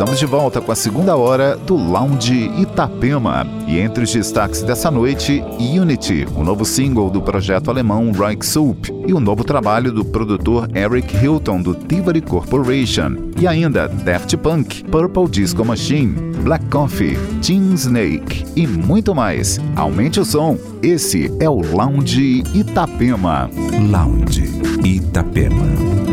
Estamos de volta com a segunda hora do Lounge Itapema. E entre os destaques dessa noite, Unity, o novo single do projeto alemão Reich Soup, e o novo trabalho do produtor Eric Hilton do Tivoli Corporation. E ainda Daft Punk, Purple Disco Machine, Black Coffee, Teen Snake e muito mais. Aumente o som. Esse é o Lounge Itapema. Lounge Itapema.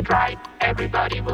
It right.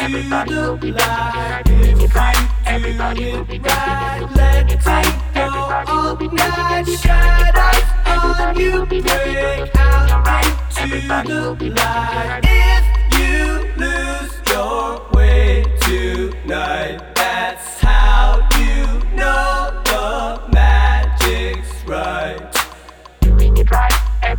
Everybody will be right. Everybody will be right. Everybody will be you break out the light. If you lose your way tonight,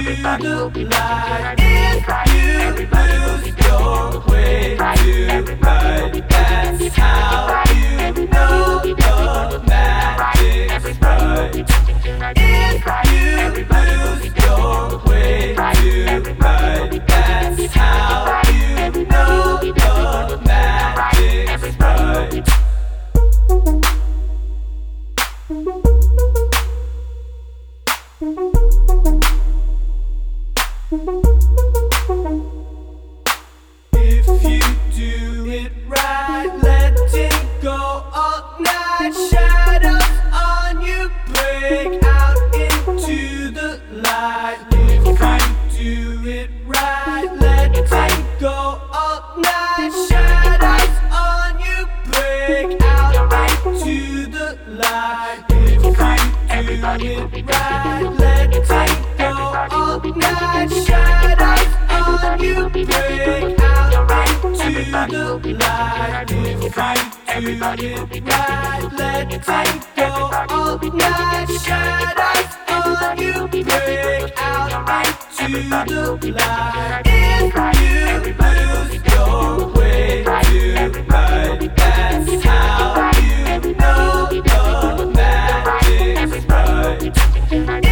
Everybody will be your way tonight. That's how you know the magic's right. If you lose your way tonight, that's how you know the magic's right. If you right, you. If you right, on you right, let it go all night. Shadows on you break out into the light. If do it right, let it go all night. Shadows on you break out into the light. If you lose your way tonight, that's how you know the magic's right.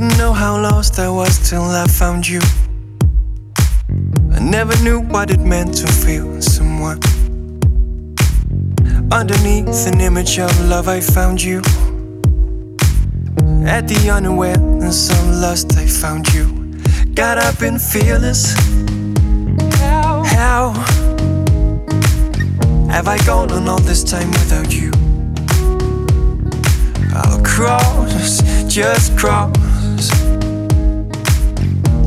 Didn't know how lost I was till I found you. I never knew what it meant to feel someone. Underneath an image of love, I found you. At the unawareness of lust, I found you. Got up and fearless. How have I gone on all this time without you? I'll cross, just cross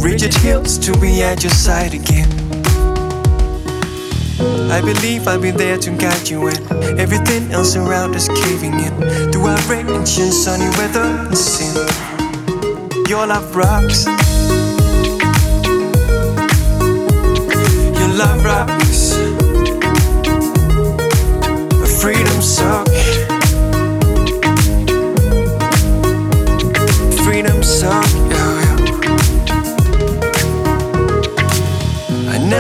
rigid hills to be at your side again. I believe I'll be there to guide you when everything else around is caving in. Through outrage and sunny weather and sin, your love rocks.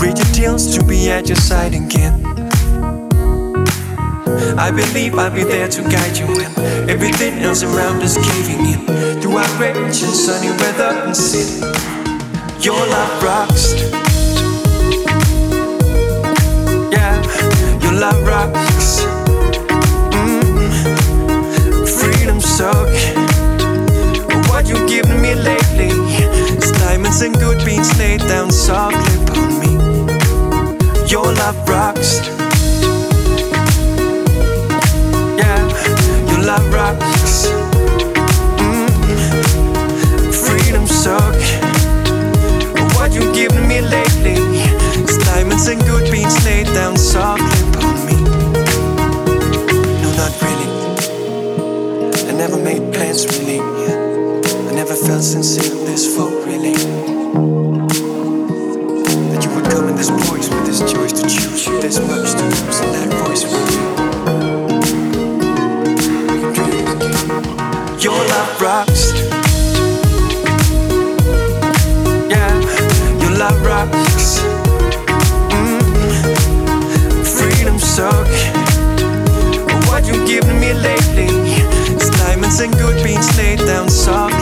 Read your tails to be at your side again. I believe I'll be there to guide you when everything else around is caving in. Through outrage and sunny weather and sin, your love rocks. Yeah, your love rocks. Mm. Freedom suck. What you giving me lately? Diamonds and good beans laid down softly upon me. Your love rocks. Yeah, your love rocks. Mm. Freedom suck. What you giving me lately? It's diamonds and good beans laid down softly upon me. No, not really. I never made plans really. I never felt sincere this full really. Choice to choose this much to lose in that voice you. Your love rocks. Yeah, your love rocks. Mm. Freedom suck. What you giving me lately? It's diamonds and good beans laid down softly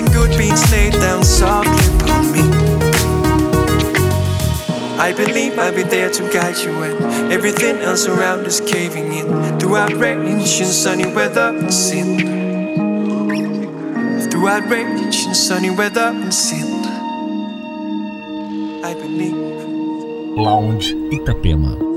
and good beats lay down softly upon me. I believe I'll be there to guide you when everything else around is caving in. Throughout range and sunny weather and sin. Throughout range and sunny weather and sin. I believe. Lounge Itapema.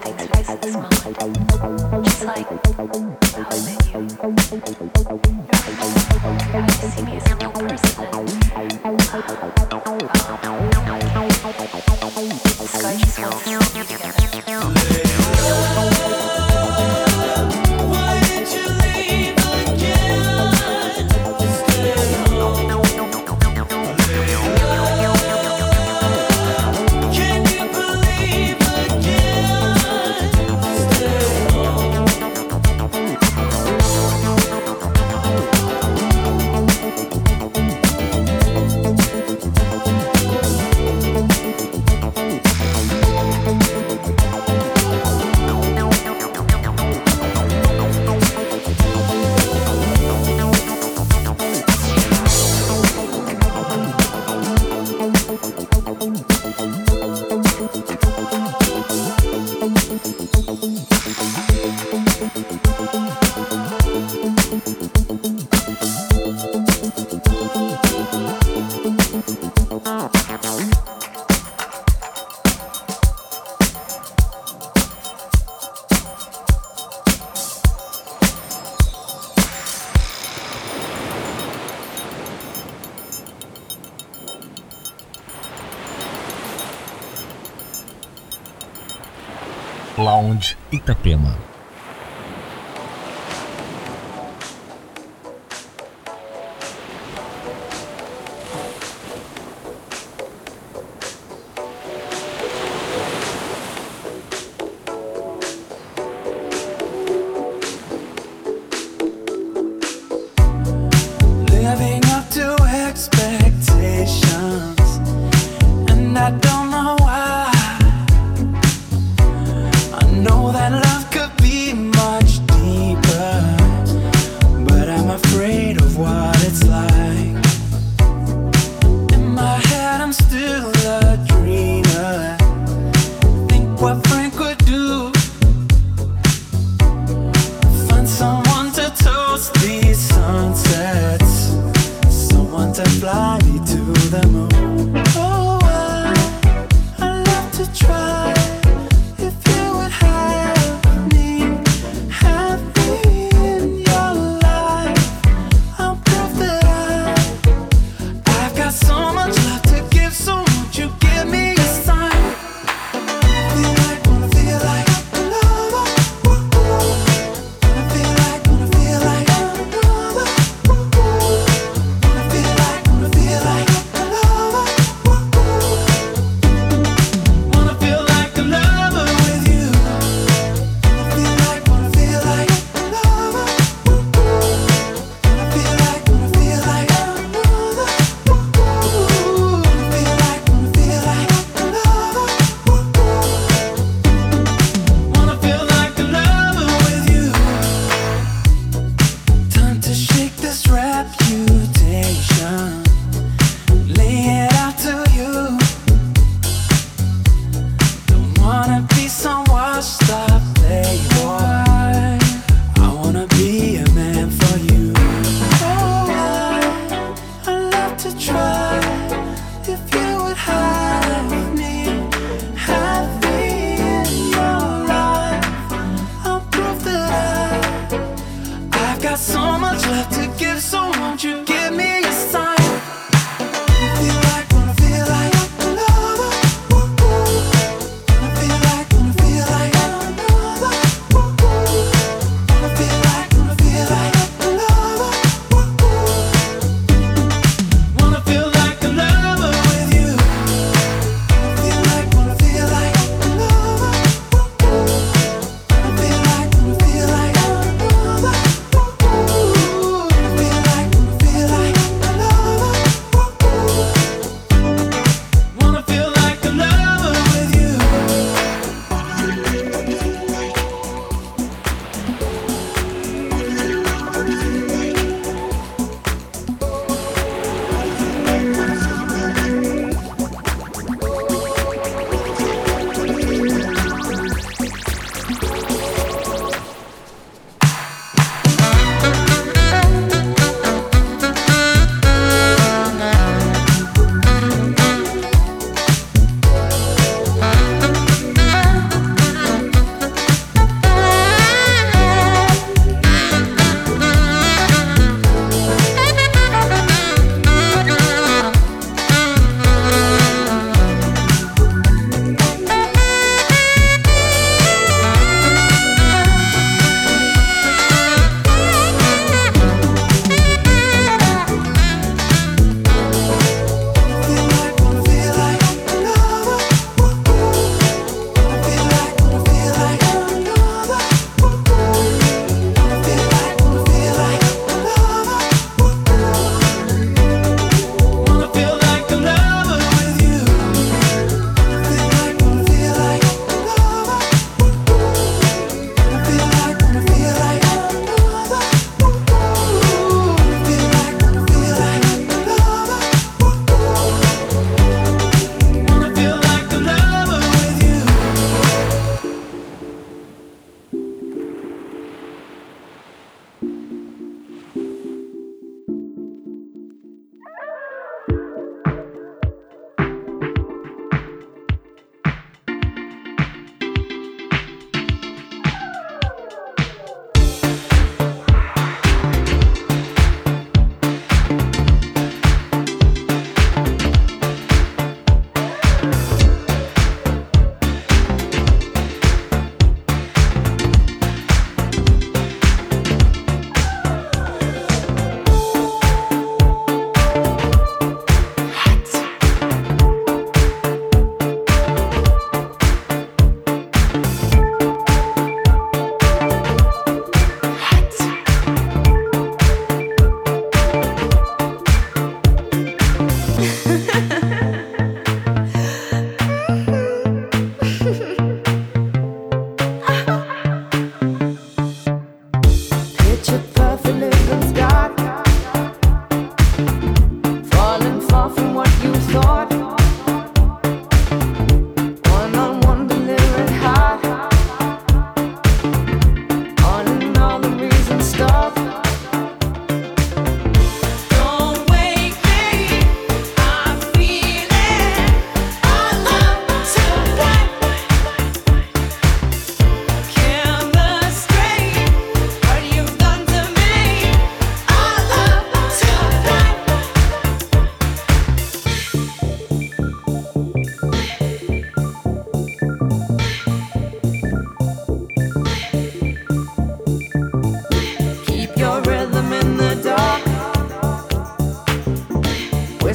This moment. Just like Itapema.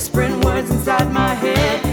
Whispering words inside my head.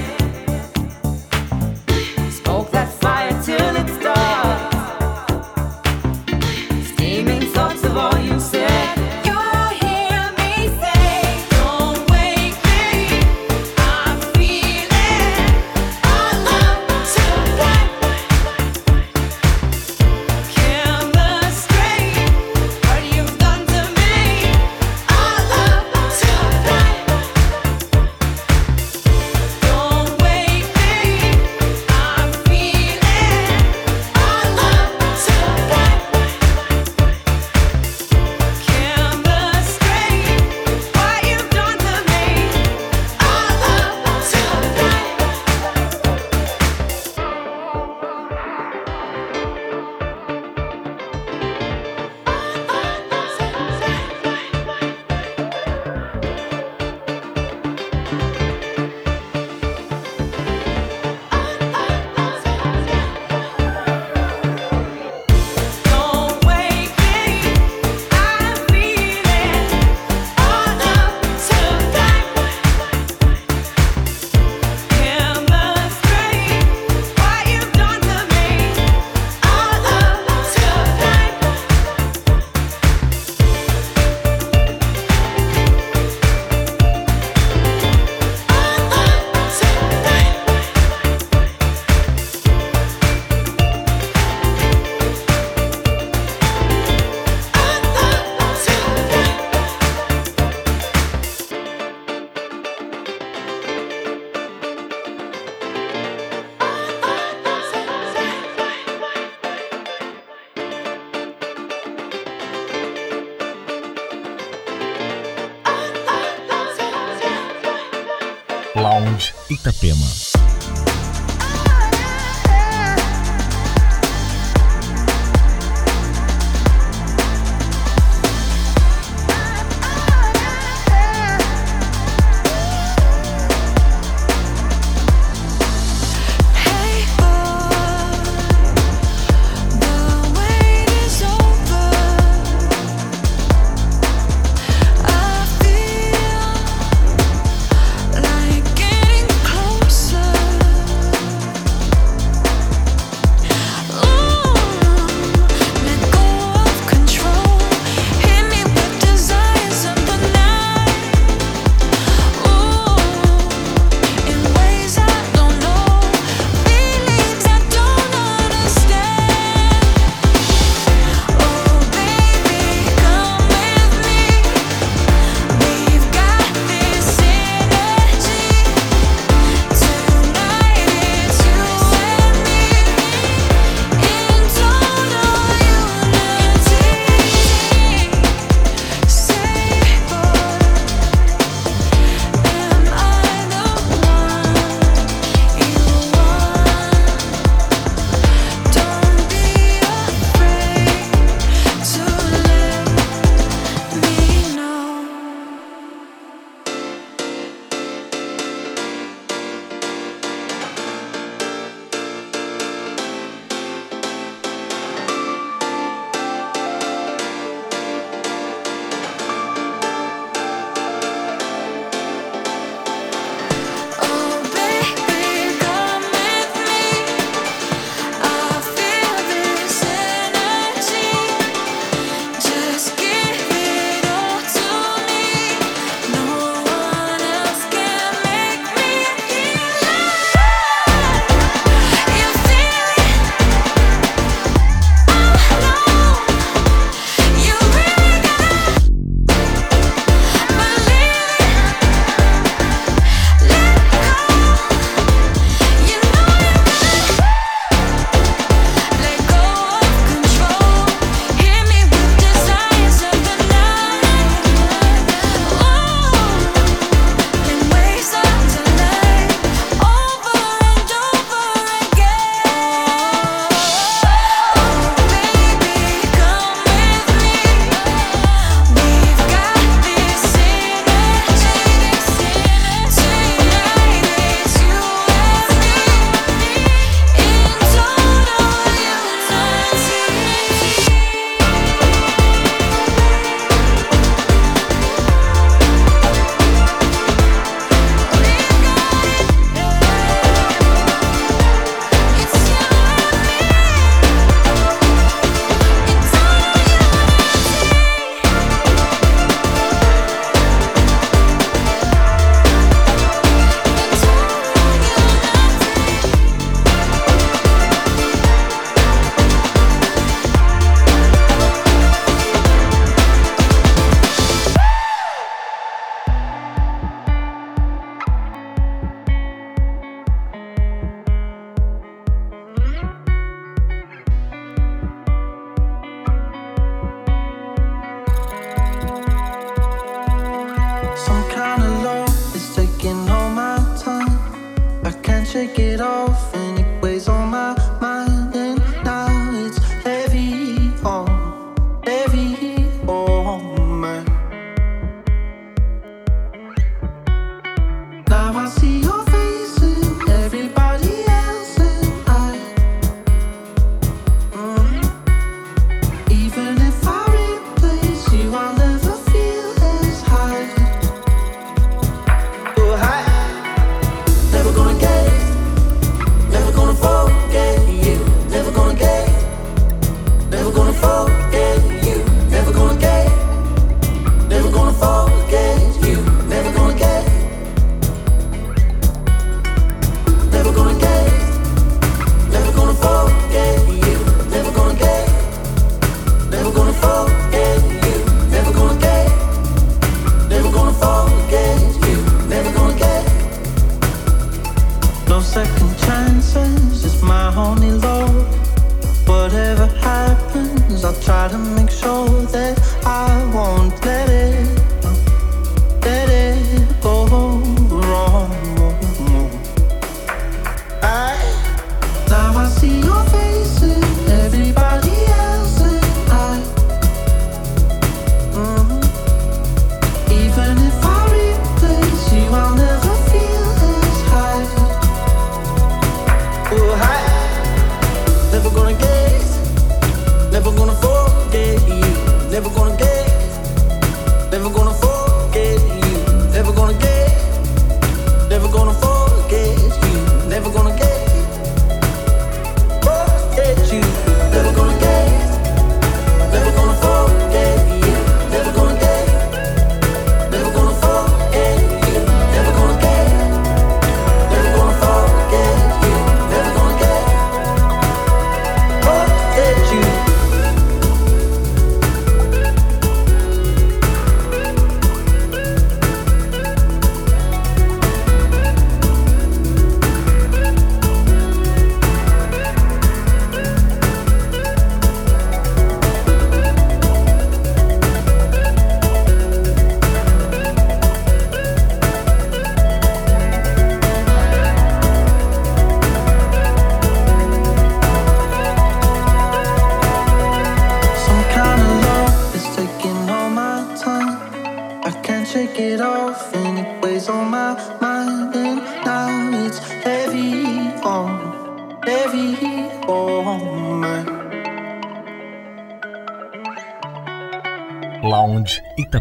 Lounge Itapema.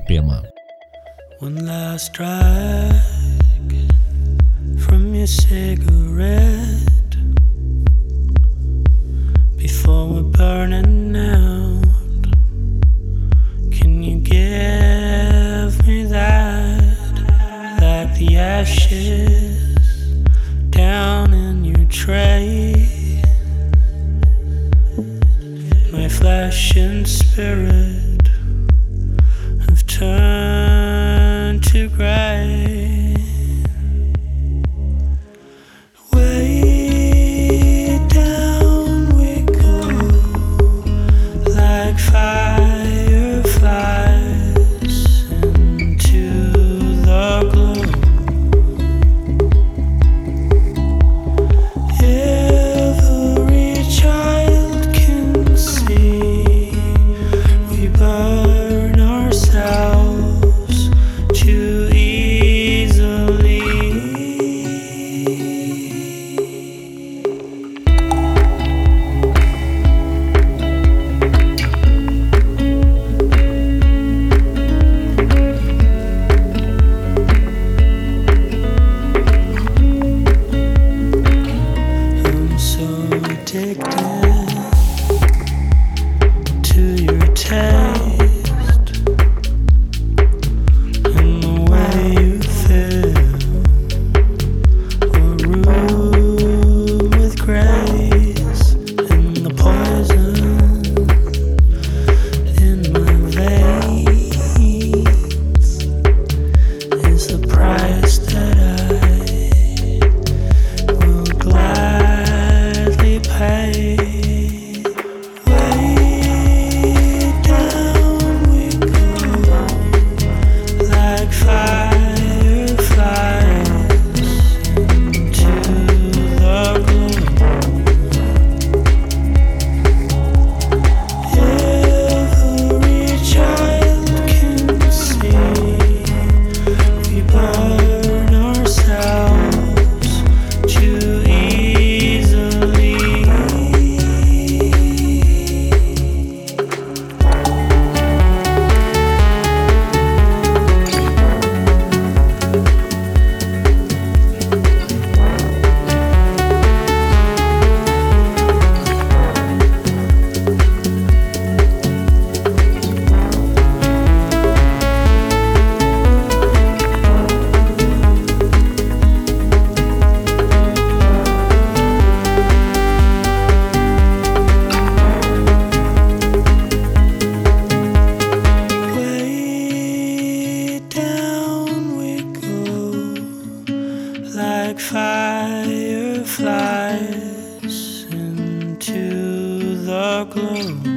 Itapema. One last drag fireflies into the glow.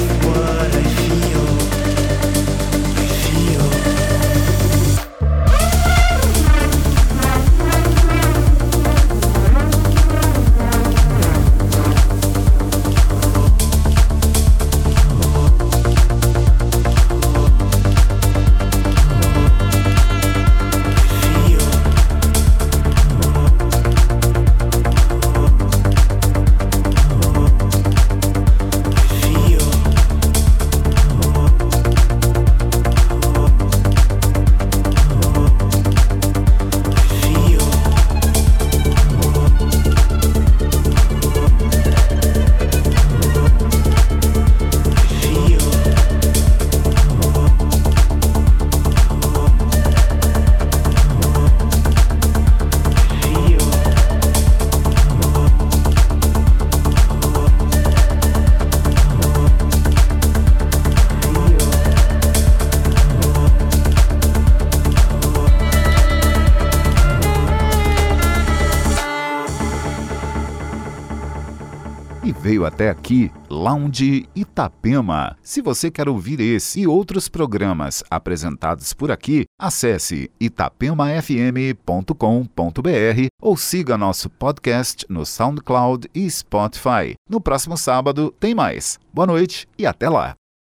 até aqui, Lounge Itapema. Se você quer ouvir esse e outros programas apresentados por aqui, acesse itapemafm.com.br ou siga nosso podcast no SoundCloud e Spotify. No próximo sábado tem mais. Boa noite e até lá.